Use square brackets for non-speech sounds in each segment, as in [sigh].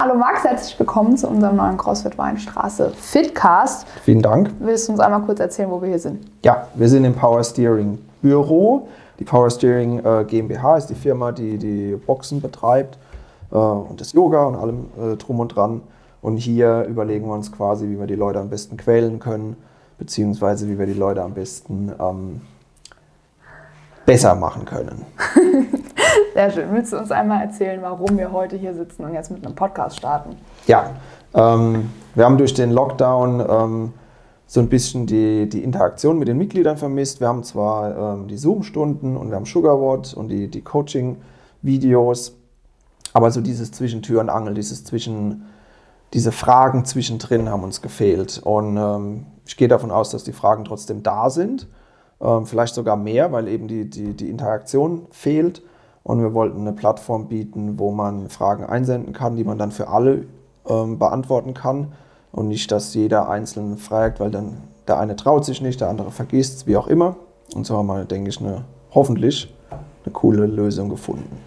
Hallo Max, herzlich willkommen zu unserem neuen CrossFit Weinstraße Fitcast. Vielen Dank. Willst du uns einmal kurz erzählen, wo wir hier sind? Ja, wir sind im Power Steering Büro. Die Power Steering äh, GmbH ist die Firma, die die Boxen betreibt äh, und das Yoga und allem äh, drum und dran. Und hier überlegen wir uns quasi, wie wir die Leute am besten quälen können, beziehungsweise wie wir die Leute am besten ähm, besser machen können. [laughs] Sehr schön. Willst du uns einmal erzählen, warum wir heute hier sitzen und jetzt mit einem Podcast starten? Ja, ähm, wir haben durch den Lockdown ähm, so ein bisschen die, die Interaktion mit den Mitgliedern vermisst. Wir haben zwar ähm, die Zoom-Stunden und wir haben Sugarwatt und die, die Coaching-Videos, aber so dieses Zwischentür und Angel, dieses Zwischen, diese Fragen zwischendrin haben uns gefehlt. Und ähm, ich gehe davon aus, dass die Fragen trotzdem da sind. Ähm, vielleicht sogar mehr, weil eben die, die, die Interaktion fehlt. Und wir wollten eine Plattform bieten, wo man Fragen einsenden kann, die man dann für alle ähm, beantworten kann. Und nicht, dass jeder einzeln fragt, weil dann der eine traut sich nicht, der andere vergisst, wie auch immer. Und so haben wir, denke ich, eine, hoffentlich eine coole Lösung gefunden.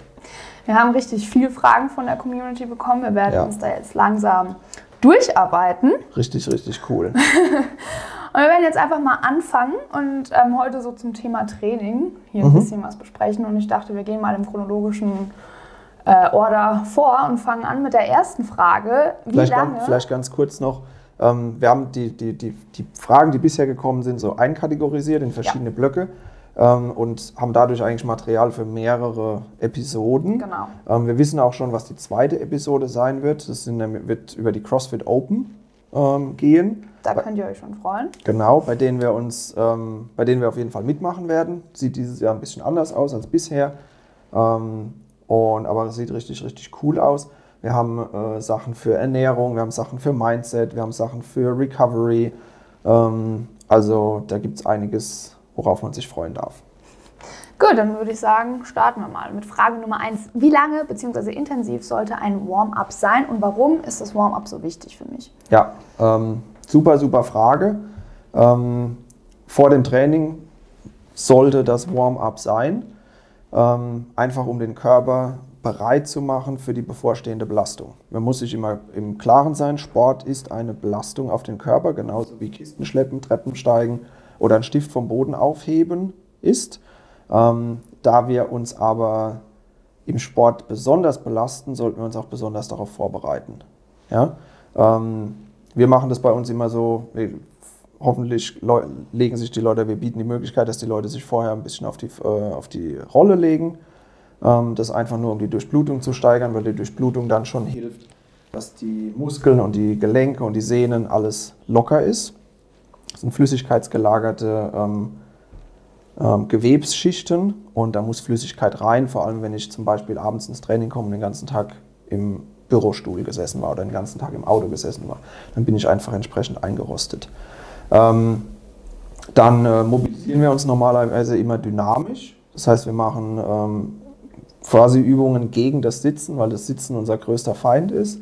Wir haben richtig viele Fragen von der Community bekommen. Wir werden ja. uns da jetzt langsam durcharbeiten. Richtig, richtig cool. [laughs] Und wir werden jetzt einfach mal anfangen und ähm, heute so zum Thema Training hier ein mhm. bisschen was besprechen. Und ich dachte, wir gehen mal im chronologischen äh, Order vor und fangen an mit der ersten Frage. Wie vielleicht, lange? Ganz, vielleicht ganz kurz noch. Ähm, wir haben die, die, die, die Fragen, die bisher gekommen sind, so einkategorisiert in verschiedene ja. Blöcke ähm, und haben dadurch eigentlich Material für mehrere Episoden. Genau. Ähm, wir wissen auch schon, was die zweite Episode sein wird. Das wird über die CrossFit Open ähm, gehen. Da könnt ihr euch schon freuen. Genau, bei denen wir uns, ähm, bei denen wir auf jeden Fall mitmachen werden. Sieht dieses Jahr ein bisschen anders aus als bisher. Ähm, und, aber es sieht richtig, richtig cool aus. Wir haben äh, Sachen für Ernährung, wir haben Sachen für Mindset, wir haben Sachen für Recovery. Ähm, also da gibt es einiges, worauf man sich freuen darf. Gut, dann würde ich sagen, starten wir mal mit Frage Nummer eins. Wie lange bzw. intensiv sollte ein Warm-up sein und warum ist das Warm-up so wichtig für mich? Ja, ähm, super, super Frage. Ähm, vor dem Training sollte das Warm-up sein, ähm, einfach um den Körper bereit zu machen für die bevorstehende Belastung. Man muss sich immer im Klaren sein, Sport ist eine Belastung auf den Körper, genauso wie Kisten schleppen, Treppen steigen oder einen Stift vom Boden aufheben ist. Ähm, da wir uns aber im Sport besonders belasten, sollten wir uns auch besonders darauf vorbereiten. Ja? Ähm, wir machen das bei uns immer so, wir, hoffentlich legen sich die Leute, wir bieten die Möglichkeit, dass die Leute sich vorher ein bisschen auf die, äh, auf die Rolle legen. Ähm, das einfach nur, um die Durchblutung zu steigern, weil die Durchblutung dann schon hilft, dass die Muskeln und die Gelenke und die Sehnen alles locker ist. Das sind flüssigkeitsgelagerte ähm, ähm, Gewebsschichten und da muss Flüssigkeit rein, vor allem wenn ich zum Beispiel abends ins Training komme und den ganzen Tag im Bürostuhl gesessen war oder den ganzen Tag im Auto gesessen war. Dann bin ich einfach entsprechend eingerostet. Ähm, dann äh, mobilisieren wir uns normalerweise immer dynamisch. Das heißt, wir machen ähm, quasi Übungen gegen das Sitzen, weil das Sitzen unser größter Feind ist.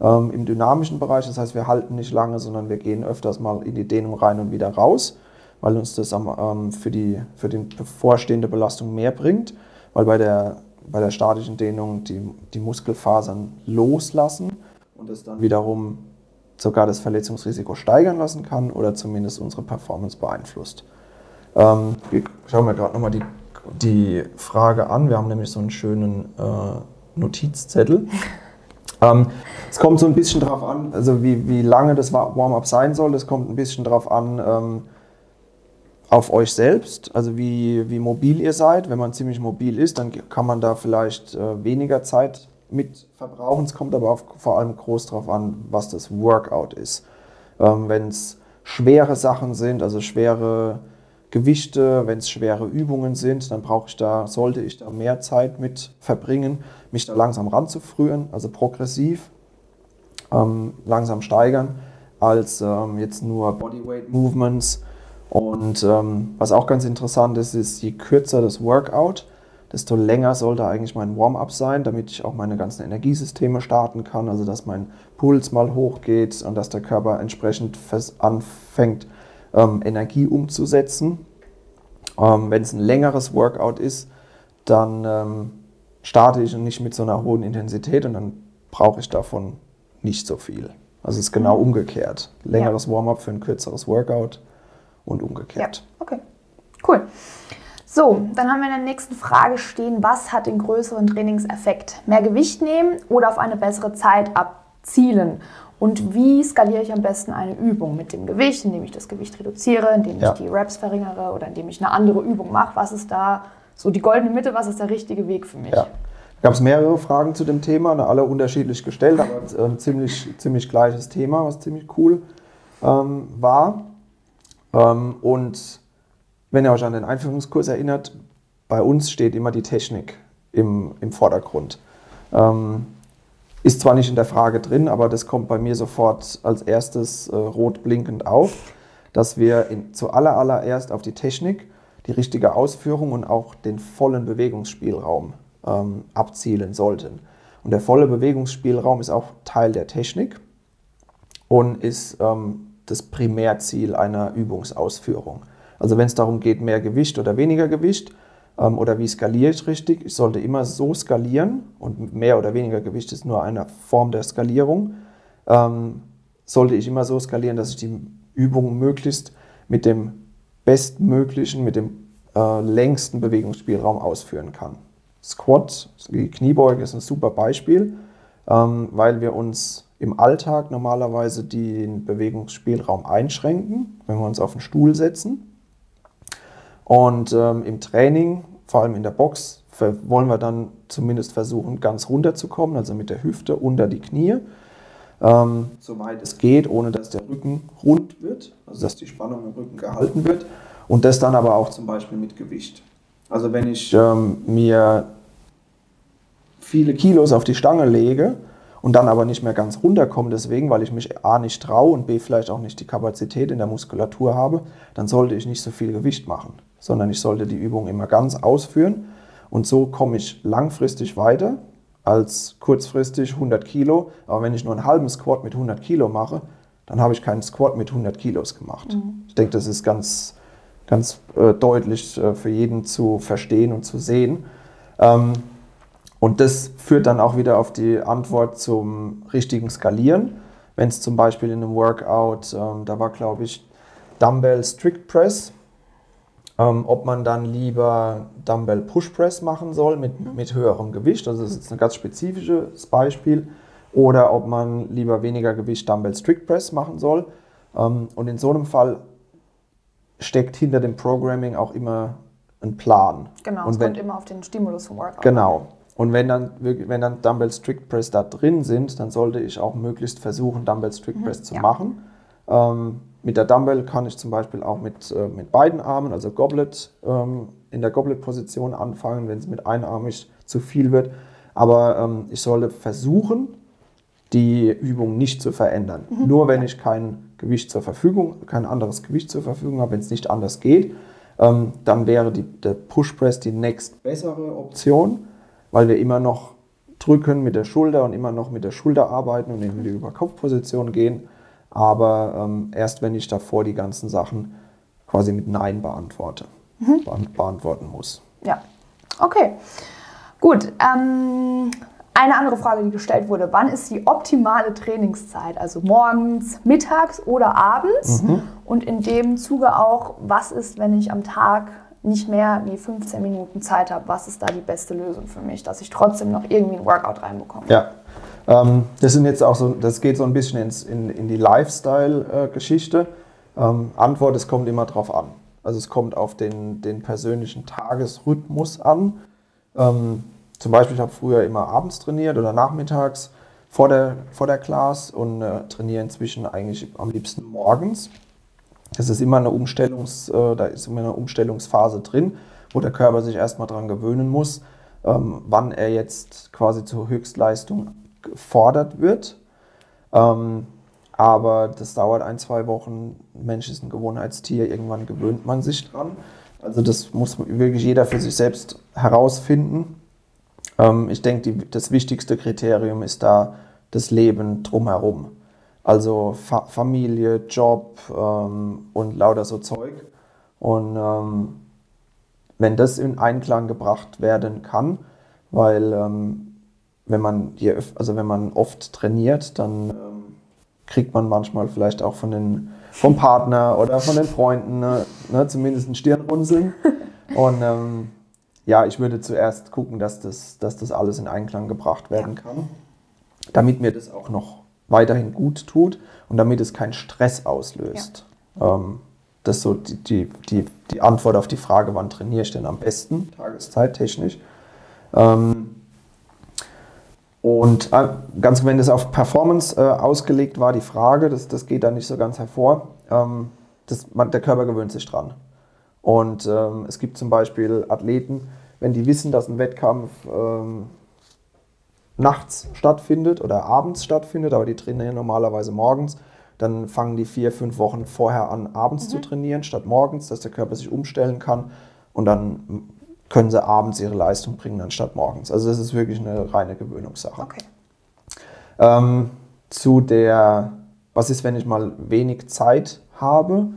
Ähm, Im dynamischen Bereich, das heißt, wir halten nicht lange, sondern wir gehen öfters mal in die Dehnung rein und wieder raus weil uns das ähm, für, die, für die bevorstehende Belastung mehr bringt, weil bei der, bei der statischen Dehnung die, die Muskelfasern loslassen und das dann wiederum sogar das Verletzungsrisiko steigern lassen kann oder zumindest unsere Performance beeinflusst. Ähm, ich schaue mir gerade nochmal die, die Frage an. Wir haben nämlich so einen schönen äh, Notizzettel. [laughs] ähm, es kommt so ein bisschen darauf an, also wie, wie lange das Warm-up sein soll. Es kommt ein bisschen darauf an, ähm, auf euch selbst, also wie, wie mobil ihr seid. Wenn man ziemlich mobil ist, dann kann man da vielleicht äh, weniger Zeit mit verbrauchen. Es kommt aber auch vor allem groß darauf an, was das Workout ist. Ähm, wenn es schwere Sachen sind, also schwere Gewichte, wenn es schwere Übungen sind, dann brauche ich da, sollte ich da mehr Zeit mit verbringen, mich da langsam ranzuführen, also progressiv ähm, langsam steigern, als ähm, jetzt nur Bodyweight Movements und ähm, was auch ganz interessant ist, ist, je kürzer das Workout, desto länger sollte eigentlich mein Warm-up sein, damit ich auch meine ganzen Energiesysteme starten kann, also dass mein Puls mal hochgeht und dass der Körper entsprechend anfängt, ähm, Energie umzusetzen. Ähm, Wenn es ein längeres Workout ist, dann ähm, starte ich nicht mit so einer hohen Intensität und dann brauche ich davon nicht so viel. Also es ist genau mhm. umgekehrt. Längeres ja. Warm-up für ein kürzeres Workout und umgekehrt. Ja, okay. Cool. So, dann haben wir in der nächsten Frage stehen, was hat den größeren Trainingseffekt? Mehr Gewicht nehmen oder auf eine bessere Zeit abzielen? Und wie skaliere ich am besten eine Übung mit dem Gewicht, indem ich das Gewicht reduziere, indem ja. ich die Reps verringere oder indem ich eine andere Übung mache? Was ist da so die goldene Mitte? Was ist der richtige Weg für mich? Ja. Gab es mehrere Fragen zu dem Thema, alle unterschiedlich gestellt, aber ein ähm, ziemlich, ziemlich gleiches Thema, was ziemlich cool ähm, war. Ähm, und wenn ihr euch an den Einführungskurs erinnert, bei uns steht immer die Technik im, im Vordergrund. Ähm, ist zwar nicht in der Frage drin, aber das kommt bei mir sofort als erstes äh, rot blinkend auf, dass wir in, zuallererst auf die Technik, die richtige Ausführung und auch den vollen Bewegungsspielraum ähm, abzielen sollten. Und der volle Bewegungsspielraum ist auch Teil der Technik und ist ähm, das Primärziel einer Übungsausführung. Also wenn es darum geht, mehr Gewicht oder weniger Gewicht ähm, oder wie skaliere ich richtig, ich sollte immer so skalieren und mehr oder weniger Gewicht ist nur eine Form der Skalierung, ähm, sollte ich immer so skalieren, dass ich die Übung möglichst mit dem bestmöglichen, mit dem äh, längsten Bewegungsspielraum ausführen kann. Squat, die Kniebeuge ist ein super Beispiel, ähm, weil wir uns im Alltag normalerweise den Bewegungsspielraum einschränken, wenn wir uns auf den Stuhl setzen. Und ähm, im Training, vor allem in der Box, wollen wir dann zumindest versuchen, ganz runter zu kommen, also mit der Hüfte unter die Knie, ähm, soweit es geht, ohne dass der Rücken rund wird, also dass die Spannung im Rücken gehalten wird. Und das dann aber auch zum Beispiel mit Gewicht. Also wenn ich ähm, mir viele Kilos auf die Stange lege und dann aber nicht mehr ganz runterkomme, deswegen, weil ich mich A nicht traue und B vielleicht auch nicht die Kapazität in der Muskulatur habe, dann sollte ich nicht so viel Gewicht machen, sondern ich sollte die Übung immer ganz ausführen und so komme ich langfristig weiter als kurzfristig 100 Kilo. Aber wenn ich nur einen halben Squat mit 100 Kilo mache, dann habe ich keinen Squat mit 100 Kilos gemacht. Mhm. Ich denke, das ist ganz, ganz äh, deutlich äh, für jeden zu verstehen und zu sehen. Ähm, und das führt dann auch wieder auf die Antwort zum richtigen Skalieren. Wenn es zum Beispiel in einem Workout, ähm, da war glaube ich Dumbbell Strict Press, ähm, ob man dann lieber Dumbbell Push Press machen soll mit, mhm. mit höherem Gewicht, also das ist jetzt ein ganz spezifisches Beispiel, oder ob man lieber weniger Gewicht Dumbbell Strict Press machen soll. Ähm, und in so einem Fall steckt hinter dem Programming auch immer ein Plan. Genau, und es wenn, kommt immer auf den Stimulus vom Workout. Genau. Und wenn dann, wenn dann Dumbbell Strict Press da drin sind, dann sollte ich auch möglichst versuchen, Dumbbell Strict Press mhm, zu ja. machen. Ähm, mit der Dumbbell kann ich zum Beispiel auch mit, äh, mit beiden Armen, also Goblet, ähm, in der Goblet-Position anfangen, wenn es mit einarmig zu viel wird. Aber ähm, ich sollte versuchen, die Übung nicht zu verändern. Mhm. Nur wenn ich kein Gewicht zur Verfügung, kein anderes Gewicht zur Verfügung habe, wenn es nicht anders geht, ähm, dann wäre die, der Push Press die nächst bessere Option weil wir immer noch drücken mit der Schulter und immer noch mit der Schulter arbeiten und in die Überkopfposition gehen. Aber ähm, erst wenn ich davor die ganzen Sachen quasi mit Nein beantworte, mhm. beantworten muss. Ja, okay. Gut. Ähm, eine andere Frage, die gestellt wurde, wann ist die optimale Trainingszeit? Also morgens, mittags oder abends? Mhm. Und in dem Zuge auch, was ist, wenn ich am Tag nicht mehr wie 15 Minuten Zeit habe, was ist da die beste Lösung für mich, dass ich trotzdem noch irgendwie ein Workout reinbekomme. Ja, ähm, das sind jetzt auch so, das geht so ein bisschen ins, in, in die Lifestyle-Geschichte. Ähm, Antwort, es kommt immer drauf an. Also es kommt auf den, den persönlichen Tagesrhythmus an. Ähm, zum Beispiel, ich habe früher immer abends trainiert oder nachmittags vor der, vor der Class und äh, trainiere inzwischen eigentlich am liebsten morgens. Das ist immer eine Umstellungs, äh, da ist immer eine Umstellungsphase drin, wo der Körper sich erstmal daran gewöhnen muss, ähm, wann er jetzt quasi zur Höchstleistung gefordert wird. Ähm, aber das dauert ein, zwei Wochen. Mensch ist ein Gewohnheitstier, irgendwann gewöhnt man sich dran. Also das muss wirklich jeder für sich selbst herausfinden. Ähm, ich denke, das wichtigste Kriterium ist da das Leben drumherum. Also Fa Familie, Job ähm, und lauter so Zeug. Und ähm, wenn das in Einklang gebracht werden kann, weil ähm, wenn man, je, also wenn man oft trainiert, dann ähm, kriegt man manchmal vielleicht auch von den, vom Partner oder von den Freunden ne, ne, zumindest ein Stirnrunzeln. Und ähm, ja, ich würde zuerst gucken, dass das, dass das alles in Einklang gebracht werden kann, damit mir das auch noch weiterhin gut tut und damit es keinen Stress auslöst. Ja. Ähm, das ist so die, die, die, die, Antwort auf die Frage, wann trainiere ich denn am besten, tageszeittechnisch. Ähm, und äh, ganz wenn das auf Performance äh, ausgelegt war, die Frage, das, das geht da nicht so ganz hervor, ähm, das, man, der Körper gewöhnt sich dran. Und ähm, es gibt zum Beispiel Athleten, wenn die wissen, dass ein Wettkampf ähm, nachts stattfindet oder abends stattfindet, aber die trainieren normalerweise morgens, dann fangen die vier, fünf Wochen vorher an, abends mhm. zu trainieren, statt morgens, dass der Körper sich umstellen kann. Und dann können sie abends ihre Leistung bringen, anstatt morgens. Also das ist wirklich eine reine Gewöhnungssache. Okay. Ähm, zu der, was ist, wenn ich mal wenig Zeit habe?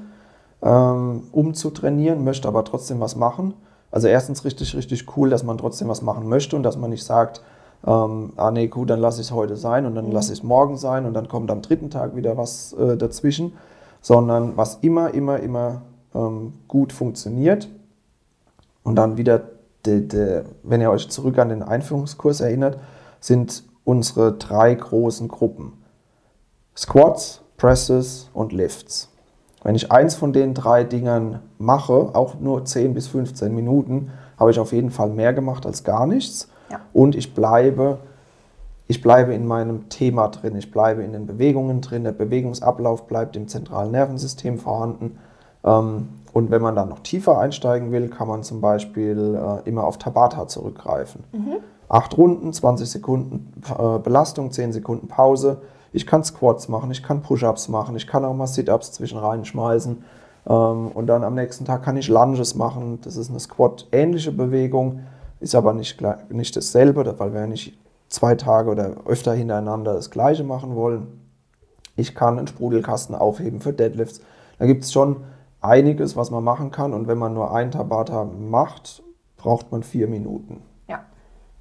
ähm, um zu trainieren, möchte aber trotzdem was machen. Also erstens richtig, richtig cool, dass man trotzdem was machen möchte und dass man nicht sagt, ähm, ah nee, gut, dann lasse ich es heute sein und dann mhm. lasse ich es morgen sein und dann kommt am dritten Tag wieder was äh, dazwischen, sondern was immer, immer, immer ähm, gut funktioniert und dann wieder, de, de, wenn ihr euch zurück an den Einführungskurs erinnert, sind unsere drei großen Gruppen. Squats, Presses und Lifts. Wenn ich eins von den drei Dingern mache, auch nur 10 bis 15 Minuten, habe ich auf jeden Fall mehr gemacht als gar nichts. Ja. Und ich bleibe, ich bleibe in meinem Thema drin, ich bleibe in den Bewegungen drin, der Bewegungsablauf bleibt im zentralen Nervensystem vorhanden. Ähm, und wenn man dann noch tiefer einsteigen will, kann man zum Beispiel äh, immer auf Tabata zurückgreifen. Mhm. Acht Runden, 20 Sekunden äh, Belastung, 10 Sekunden Pause ich kann Squats machen, ich kann Push-Ups machen, ich kann auch mal Sit-Ups zwischen reinschmeißen. Ähm, und dann am nächsten Tag kann ich Lunges machen. Das ist eine Squat-ähnliche Bewegung, ist aber nicht, nicht dasselbe, weil wir ja nicht zwei Tage oder öfter hintereinander das gleiche machen wollen. Ich kann einen Sprudelkasten aufheben für Deadlifts. Da gibt es schon einiges, was man machen kann. Und wenn man nur ein Tabata macht, braucht man vier Minuten. Ja.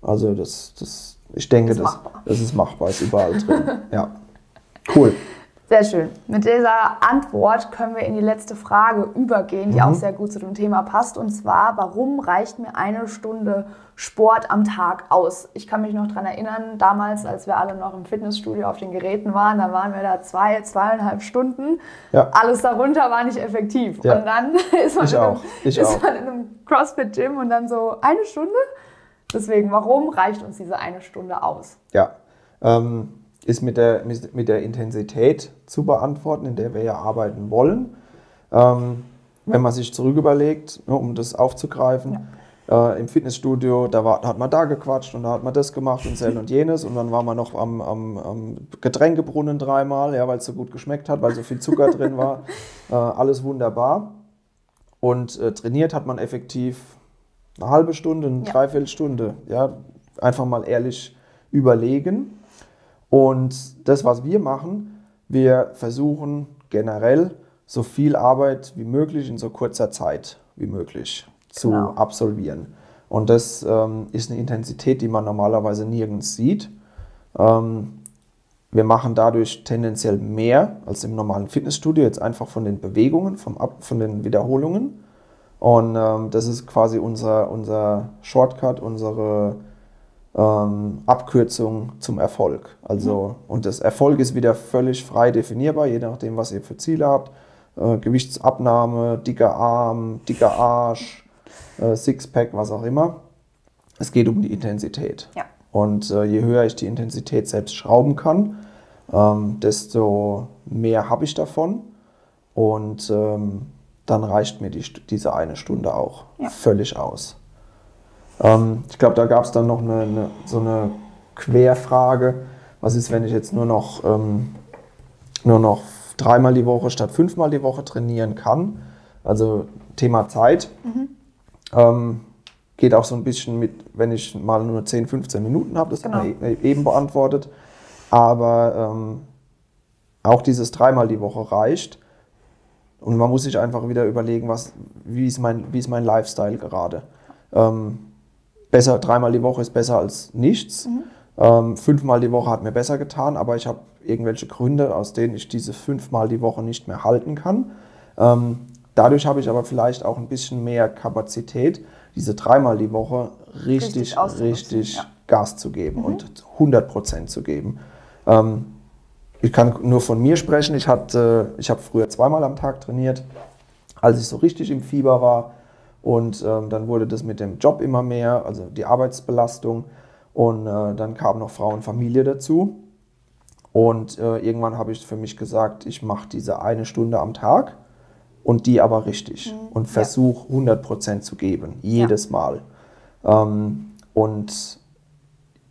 Also das, das ich denke, ist das, das ist machbar, ist überall drin. [laughs] ja. Cool. Sehr schön. Mit dieser Antwort können wir in die letzte Frage übergehen, die mhm. auch sehr gut zu dem Thema passt. Und zwar, warum reicht mir eine Stunde Sport am Tag aus? Ich kann mich noch daran erinnern, damals, als wir alle noch im Fitnessstudio auf den Geräten waren, da waren wir da zwei, zweieinhalb Stunden. Ja. Alles darunter war nicht effektiv. Ja. Und dann [laughs] ist man, in einem, ist man in einem CrossFit-Gym und dann so eine Stunde? Deswegen, warum reicht uns diese eine Stunde aus? Ja, ähm, ist mit der, mit der Intensität zu beantworten, in der wir ja arbeiten wollen. Ähm, wenn man sich zurück überlegt, ne, um das aufzugreifen, ja. äh, im Fitnessstudio, da, war, da, hat man da gequatscht und da hat man das gemacht und Zell und jenes und dann war man noch am, am, am Getränkebrunnen dreimal, ja, weil es so gut geschmeckt hat, weil so viel Zucker drin war. [laughs] Äh, alles wunderbar. Und äh, trainiert hat man effektiv eine halbe Stunde, eine ja. Dreiviertelstunde. Ja, einfach mal ehrlich überlegen. Und das, was wir machen, wir versuchen generell so viel Arbeit wie möglich in so kurzer Zeit wie möglich zu genau. absolvieren. Und das ähm, ist eine Intensität, die man normalerweise nirgends sieht. Ähm, wir machen dadurch tendenziell mehr als im normalen Fitnessstudio, jetzt einfach von den Bewegungen, vom Ab von den Wiederholungen. Und ähm, das ist quasi unser, unser Shortcut, unsere ähm, Abkürzung zum Erfolg. Also, mhm. Und das Erfolg ist wieder völlig frei definierbar, je nachdem, was ihr für Ziele habt. Äh, Gewichtsabnahme, dicker Arm, dicker Arsch, äh, Sixpack, was auch immer. Es geht um die Intensität. Ja. Und äh, je höher ich die Intensität selbst schrauben kann, ähm, desto mehr habe ich davon. Und ähm, dann reicht mir die, diese eine Stunde auch ja. völlig aus. Ähm, ich glaube, da gab es dann noch eine, eine, so eine Querfrage. Was ist, wenn ich jetzt nur noch, ähm, nur noch dreimal die Woche statt fünfmal die Woche trainieren kann? Also Thema Zeit. Mhm. Ähm, geht auch so ein bisschen mit, wenn ich mal nur 10, 15 Minuten habe, das genau. haben wir eben beantwortet. Aber ähm, auch dieses dreimal die Woche reicht. Und man muss sich einfach wieder überlegen, was, wie, ist mein, wie ist mein Lifestyle gerade. Ähm, besser, dreimal die Woche ist besser als nichts. Mhm. Ähm, fünfmal die Woche hat mir besser getan, aber ich habe irgendwelche Gründe, aus denen ich diese fünfmal die Woche nicht mehr halten kann. Ähm, dadurch habe ich aber vielleicht auch ein bisschen mehr Kapazität, diese dreimal die Woche richtig, Richtig richtig, ja. Gas zu geben und 100 Prozent zu geben. Ähm, ich kann nur von mir sprechen. Ich, hatte, ich habe früher zweimal am Tag trainiert, als ich so richtig im Fieber war. Und ähm, dann wurde das mit dem Job immer mehr, also die Arbeitsbelastung. Und äh, dann kam noch Frau und Familie dazu. Und äh, irgendwann habe ich für mich gesagt, ich mache diese eine Stunde am Tag und die aber richtig und versuche 100% zu geben, jedes Mal. Ähm, und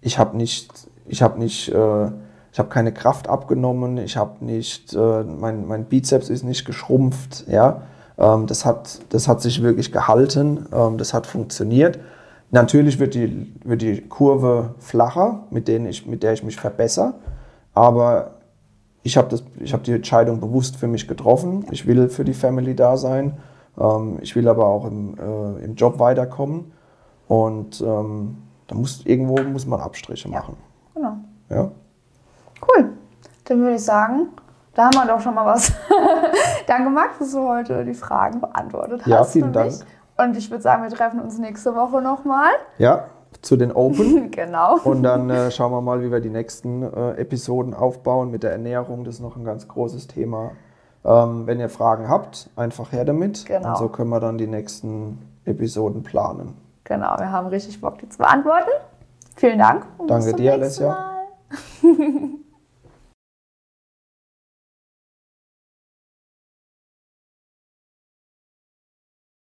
ich habe nicht, ich habe nicht, äh, ich habe keine Kraft abgenommen, ich habe nicht, äh, mein, mein Bizeps ist nicht geschrumpft, ja. Ähm, das, hat, das hat sich wirklich gehalten, ähm, das hat funktioniert. Natürlich wird die, wird die Kurve flacher, mit, denen ich, mit der ich mich verbessere, aber ich habe hab die Entscheidung bewusst für mich getroffen. Ich will für die Family da sein. Ähm, ich will aber auch im, äh, im Job weiterkommen. Und ähm, da muss irgendwo muss man Abstriche machen. Genau. Ja? Cool. Dann würde ich sagen, da haben wir doch schon mal was. [laughs] Danke, Max, dass du heute die Fragen beantwortet hast. Ja, vielen. Dank. Und ich würde sagen, wir treffen uns nächste Woche nochmal. ja, zu den Open. [laughs] genau. Und dann äh, schauen wir mal, wie wir die nächsten äh, Episoden aufbauen mit der Ernährung. Das ist noch ein ganz großes Thema. Ähm, wenn ihr Fragen habt, einfach her damit. Genau. Und so können wir dann die nächsten Episoden planen. Genau, wir haben richtig Bock, die zu beantworten. Vielen Dank. Danke dir, Alessia. [laughs]